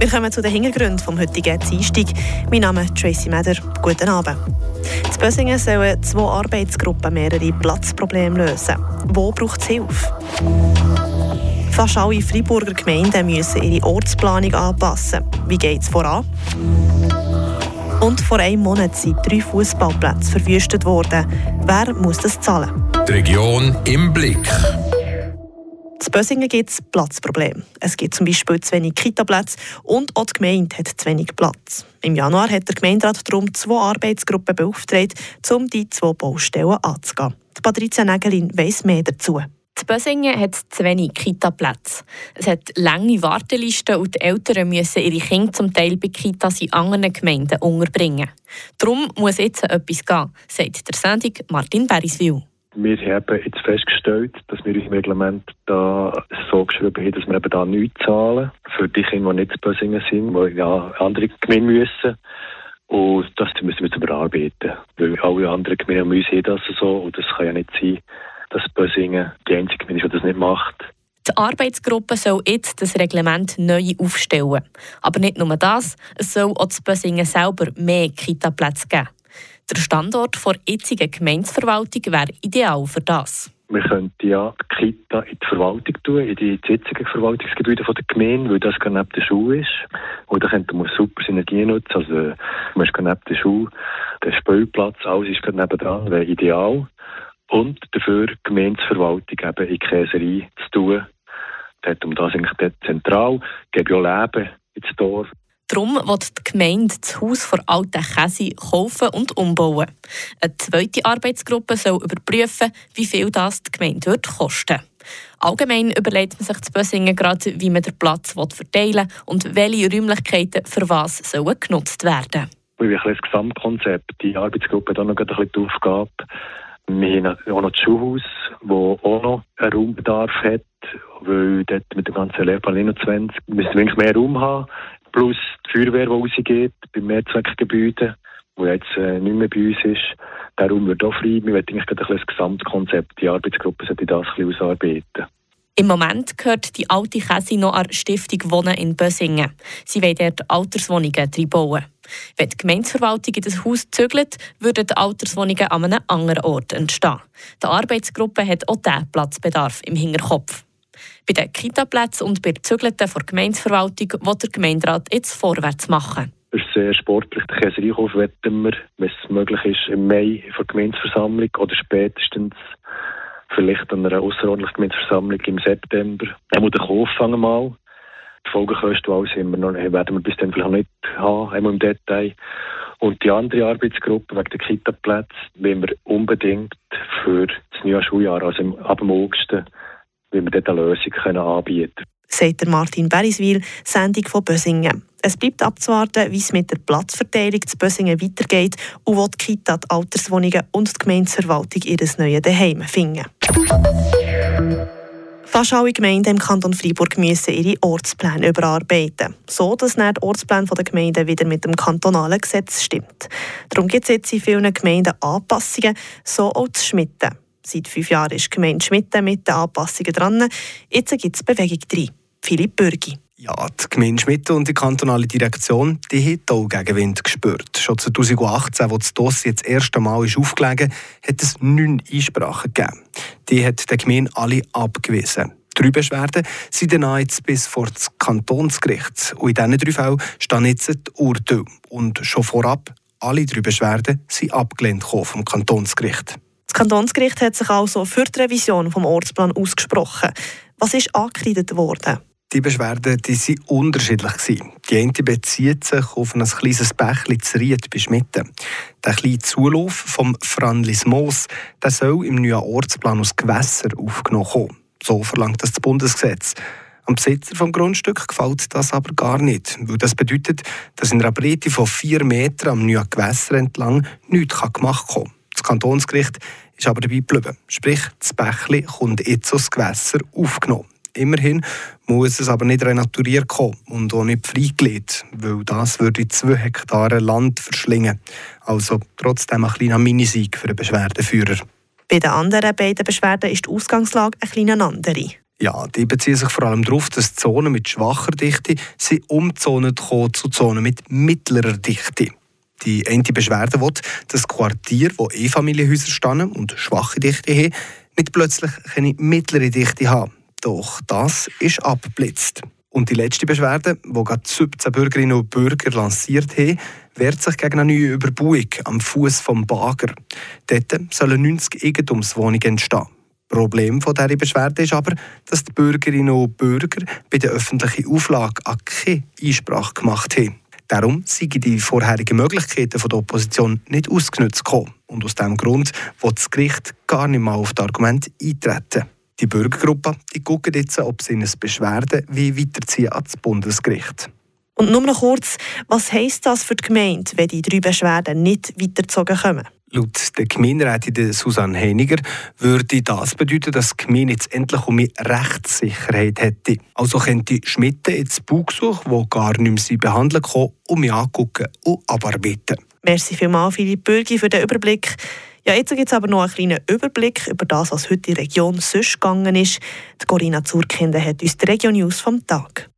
Wir kommen zu den Hintergründen vom heutigen Dienstag. Mein Name ist Tracy Meder. Guten Abend. In Bösingen sollen zwei Arbeitsgruppen mehrere Platzprobleme lösen. Wo braucht es Hilfe? Fast alle Freiburger Gemeinden müssen ihre Ortsplanung anpassen. Wie geht es voran? Und vor einem Monat sind drei Fußballplätze verwüstet worden. Wer muss das zahlen? Die Region im Blick. In Bösingen gibt es Platzprobleme. Es gibt zum Beispiel zu wenig Kitaplätze und auch die Gemeinde hat zu wenig Platz. Im Januar hat der Gemeinderat darum zwei Arbeitsgruppen beauftragt, um die zwei Baustellen anzugehen. Die Patricia Nägelin weiss mehr dazu. Die Bösingen hat zu wenig Kita-Plätze. Es hat lange Wartelisten und die Eltern müssen ihre Kinder zum Teil bei Kitas in anderen Gemeinden unterbringen. Darum muss jetzt etwas gehen, sagt der Sendung Martin Beriswil. Wir haben jetzt festgestellt, dass wir im Reglement da so geschrieben haben, dass wir eben da nichts zahlen für die Kinder, die nicht zu Bösingen sind, die ja andere Gemeinden müssen. Und das müssen wir jetzt überarbeiten. Weil alle anderen Gemeinden müssen das so und das kann ja nicht sein, dass Bösingen die einzige Gemeinde ist, die das nicht macht. Die Arbeitsgruppe soll jetzt das Reglement neu aufstellen. Aber nicht nur das, es soll auch zu Bösingen selber mehr Kita-Plätze geben. Der Standort der jetzigen Gemeindeverwaltung wäre ideal für das. Wir könnten ja die Kita in die Verwaltung tun, in die jetzigen Verwaltungsgebäude der Gemeinde, weil das neben der Schule ist. Und da könnte man super Synergien nutzen. Also, man ist neben der Schule, der Spielplatz, alles ist nebendran, wäre ideal. Und dafür die Gemeindeverwaltung eben in die Käserei zu tun. Hat man das eigentlich dort zentral, gebe auch Leben ins Dorf. Darum wird die Gemeinde das Haus vor alten Käse kaufen und umbauen. Eine zweite Arbeitsgruppe soll überprüfen, wie viel das die Gemeinde wird kosten Allgemein überlegt man sich zu Bösingen gerade, wie man den Platz verteilen will und welche Räumlichkeiten für was sollen genutzt werden. Wie ein das Gesamtkonzept. Die Arbeitsgruppe hat noch ein bisschen die Aufgabe. Wir haben auch noch das Schulhaus, das auch noch einen Raumbedarf hat, weil dort mit dem ganzen Lehrplan 21 müssen wir mehr Raum haben plus die Feuerwehr, die rausgeht, beim Mehrzweckgebäude, wo jetzt äh, nicht mehr bei uns ist. Der Raum wird auch frei. Wir wollen eigentlich ein das Gesamtkonzept, die Arbeitsgruppe sollte das ein bisschen ausarbeiten. Im Moment gehört die alte Käse noch an Stiftung Wohnen in Bösingen. Sie wollen dort Alterswohnungen bauen. Wenn die Gemeindeverwaltung in das Haus zügelt, würden die Alterswohnungen an einem anderen Ort entstehen. Die Arbeitsgruppe hat auch diesen Platzbedarf im Hinterkopf. Bei den Kitaplätzen und bei Zügelten der Gemeindeverwaltung will der Gemeinderat jetzt vorwärts machen. Das ist sehr sportlich. Den Käsereinkauf wetten wir, wenn es möglich ist, im Mai vor der Gemeindeversammlung oder spätestens vielleicht an einer außerordentlichen Gemeindeversammlung im September. Dann muss der Kauf fangen mal. Die Folgekosten alles haben wir noch, werden wir bis dann vielleicht nicht haben, einmal im Detail. Und die andere Arbeitsgruppe wegen der Kitaplätze wollen wir unbedingt für das neue Schuljahr, also ab dem August, wie wir dort eine Lösung können anbieten können. Sagt Martin Beriswil, Sendung von Bösingen. Es bleibt abzuwarten, wie es mit der Platzverteilung zu Bösingen weitergeht und wo die Kita, die Alterswohnungen und die Gemeindeverwaltung ihr neues Daheim finden. Fast alle Gemeinden im Kanton Freiburg müssen ihre Ortspläne überarbeiten, so dass der Ortsplan der Gemeinden wieder mit dem kantonalen Gesetz stimmt. Darum gibt es jetzt in vielen Gemeinden Anpassungen, so auch zu Schmitten. Seit fünf Jahren ist die Gemeinde Schmitten mit den Anpassungen dran. Jetzt gibt es Bewegung drin. Philipp Bürgi. Ja, die Gemeinde Schmitten und die kantonale Direktion die haben auch Gegenwind gespürt. Schon 2018, als das Dossier das erste Mal ist aufgelegen hat es neun Einsprachen gegeben. Die hat der Gemeinde alle abgewiesen. Drei Beschwerden sind dann jetzt bis vor das Kantonsgericht. Und in diesen drei Fällen stehen jetzt die Urteile. Und schon vorab, alle drei Beschwerden sind abgelehnt vom Kantonsgericht. Das Kantonsgericht hat sich also für die Revision vom Ortsplan ausgesprochen. Was ist angekreidet worden? Die Beschwerden die waren unterschiedlich. Die eine bezieht sich auf ein kleines Bächlein zu Ried bei Schmitten. Der kleine Zulauf vom Franlis Moos der soll im neuen Ortsplan aus Gewässer aufgenommen kommen. So verlangt das, das Bundesgesetz. Am Besitzer des Grundstücks gefällt das aber gar nicht, weil das bedeutet, dass in einer Breite von vier Metern am neuen Gewässer entlang nichts gemacht werden kann. Das Kantonsgericht ist aber dabei geblieben. Sprich, das Bächli kommt jetzt aus Gewässer aufgenommen. Immerhin muss es aber nicht renaturiert kommen und auch nicht freigelegt, weil das würde zwei Hektare Land verschlingen. Also trotzdem ein kleiner Minisieg für den Beschwerdeführer. Bei den anderen beiden Beschwerden ist die Ausgangslage ein kleine andere. Ja, die beziehen sich vor allem darauf, dass Zonen mit schwacher Dichte sie umzonen zu Zonen mit mittlerer Dichte. Die eine Beschwerde will, dass Quartier, wo E-Familienhäuser stehen und schwache Dichte haben, nicht plötzlich eine mittlere Dichte haben. Doch das ist abgeblitzt. Und die letzte Beschwerde, die gerade 17 Bürgerinnen und Bürger lanciert haben, wehrt sich gegen eine neue Überbauung am Fuß vom Bager. Dort sollen 90 Eigentumswohnungen entstehen. Problem von dieser Beschwerde ist aber, dass die Bürgerinnen und Bürger bei der öffentlichen Auflage keine Einsprache gemacht haben. Darum sind die vorherigen Möglichkeiten der Opposition nicht ausgenutzt gekommen. Und aus diesem Grund wird das Gericht gar nicht mehr auf das Argument eintreten. Die Bürgergruppe die gucken jetzt, ob sie eine Beschwerde wie weiterziehen ans Bundesgericht. Und nur noch kurz, was heisst das für die Gemeinde, wenn die drei Beschwerden nicht weitergezogen kommen? Laut der Gemeinderätin Susanne Heiniger würde das bedeuten, dass die Gemeinde jetzt endlich um Rechtssicherheit hätte. Also könnte Schmidt jetzt Baugesuch, die gar nicht mehr behandelt kommen, um angucken und abarbeiten. Merci vielmals, Philipp Bürgi, für den Überblick. Ja, jetzt gibt es aber noch einen kleinen Überblick über das, was heute in der Region sonst gegangen ist. Die Corinna Zurkinder hat uns die Region News vom Tag.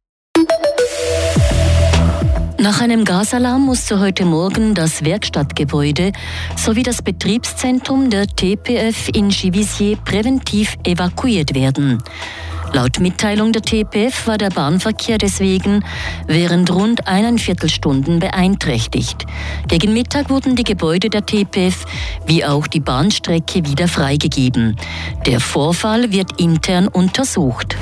Nach einem Gasalarm musste heute Morgen das Werkstattgebäude sowie das Betriebszentrum der TPF in Givisier präventiv evakuiert werden. Laut Mitteilung der TPF war der Bahnverkehr deswegen während rund eineinviertel Stunden beeinträchtigt. Gegen Mittag wurden die Gebäude der TPF wie auch die Bahnstrecke wieder freigegeben. Der Vorfall wird intern untersucht.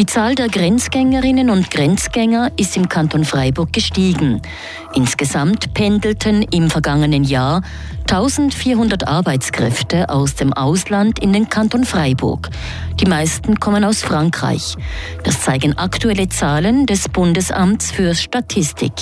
Die Zahl der Grenzgängerinnen und Grenzgänger ist im Kanton Freiburg gestiegen. Insgesamt pendelten im vergangenen Jahr 1400 Arbeitskräfte aus dem Ausland in den Kanton Freiburg. Die meisten kommen aus Frankreich. Das zeigen aktuelle Zahlen des Bundesamts für Statistik.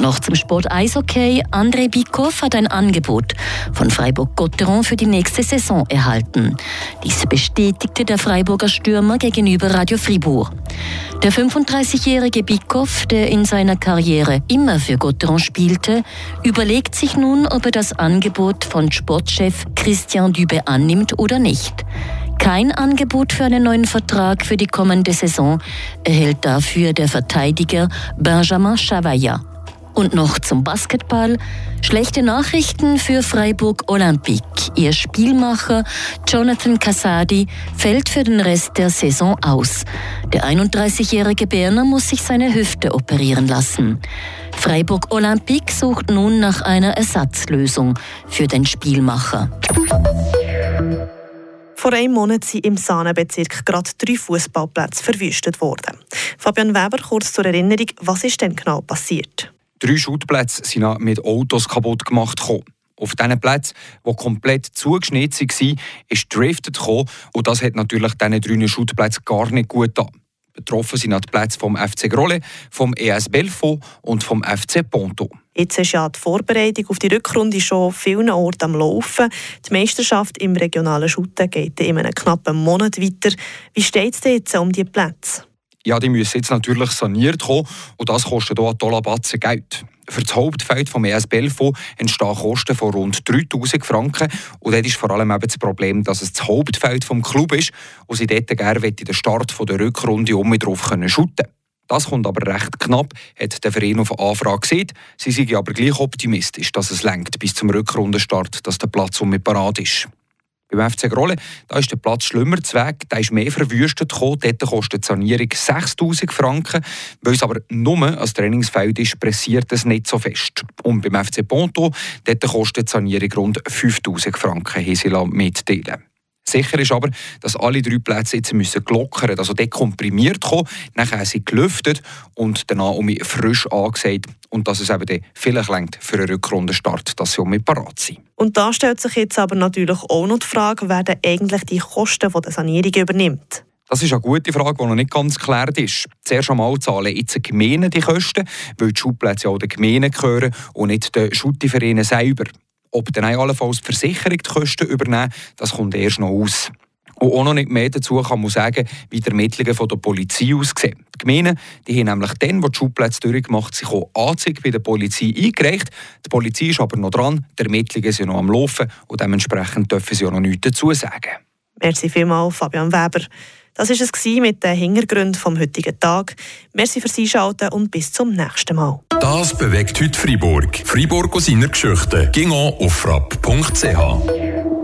Noch zum Sport Eishockey. André Bikoff hat ein Angebot von Freiburg-Gotteron für die nächste Saison erhalten. Dies bestätigte der Freiburger Stürmer gegenüber Radio Fribourg. Der 35-jährige Bikoff, der in seiner Karriere immer für Gotteron spielte, überlegt sich nun, ob er das Angebot von Sportchef Christian Dübe annimmt oder nicht. Kein Angebot für einen neuen Vertrag für die kommende Saison erhält dafür der Verteidiger Benjamin Chavaya. Und noch zum Basketball. Schlechte Nachrichten für Freiburg Olympique. Ihr Spielmacher Jonathan Casadi fällt für den Rest der Saison aus. Der 31-jährige Berner muss sich seine Hüfte operieren lassen. Freiburg Olympique sucht nun nach einer Ersatzlösung für den Spielmacher. Vor einem Monat sind im Sahnenbezirk gerade drei Fußballplätze verwüstet worden. Fabian Weber, kurz zur Erinnerung, was ist denn genau passiert? Drei Schutplätze sind mit Autos kaputt gemacht. Auf diesen Plätzen, die komplett zugeschnitten waren, ist driftet und das hat natürlich diesen drei Schutplätzen gar nicht gut getan. Betroffen sind die Plätze vom FC Grolle, vom ES Belfo und vom FC Ponto. Jetzt ist ja die Vorbereitung auf die Rückrunde schon auf vielen Orten am Laufen. Die Meisterschaft im regionalen Schutten geht in einem knappen Monat weiter. Wie steht es jetzt um die Plätze? Ja, die müssen jetzt natürlich saniert kommen und das kostet auch tolle Batzen Geld. Für das Hauptfeld vom ESBLFO entstehen Kosten von rund 3000 Franken. Und das ist vor allem eben das Problem, dass es das Hauptfeld des Club ist und sie dort gerne den Start der Rückrunde um drauf können das kommt aber recht knapp, hat der Verein auf Anfrage gesehen. Sie sind aber gleich optimistisch, dass es lenkt bis zum Rückrundenstart, dass der Platz um parat ist. Beim FC Grolle da ist der Platz schlimmer zu Weg, der ist mehr verwüstet gekommen. Dort kostet die Sanierung 6000 Franken. Weil es aber nur als Trainingsfeld ist, pressiert es nicht so fest. Und beim FC Ponto dort kostet die Sanierung rund 5000 Franken, haben mitteilen Sicher ist aber, dass alle drei Plätze jetzt müssen glockern, also dekomprimiert kommen, nachher sie gelüftet und danach um frisch angesagt und dass es eben vielleicht längt für einen Rückrundenstart, dass sie um parat sind. Und da stellt sich jetzt aber natürlich auch noch die Frage, wer denn eigentlich die Kosten der Sanierung übernimmt. Das ist eine gute Frage, die noch nicht ganz geklärt ist. Zuerst einmal zahlen jetzt die Gemeinden die Kosten, weil die Schulplätze auch den Gemeinden gehören und nicht den Schuttivereinen selber. Ob dann allenfalls die Versicherung die Kosten übernehmen, das kommt erst noch aus. Und auch noch nicht mehr dazu kann man sagen, wie die Ermittlungen von der Polizei aussehen. Die Gemeinden die haben nämlich dann, wo die Schulplätze durchgemacht sind, auch Anzeige bei der Polizei eingereicht. Die Polizei ist aber noch dran, die Ermittlungen sind noch am Laufen und dementsprechend dürfen sie auch noch nichts dazu sagen. Merci vielmals, Fabian Weber. Das war es mit den Hintergründen vom heutigen Tag. Merci fürs Einschalten und bis zum nächsten Mal. Das bewegt heute Freiburg. Freiburg aus seiner Geschichte. Ging auf frapp.ch.